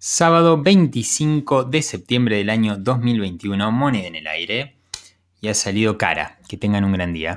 Sábado 25 de septiembre del año 2021, moneda en el aire y ha salido cara. Que tengan un gran día.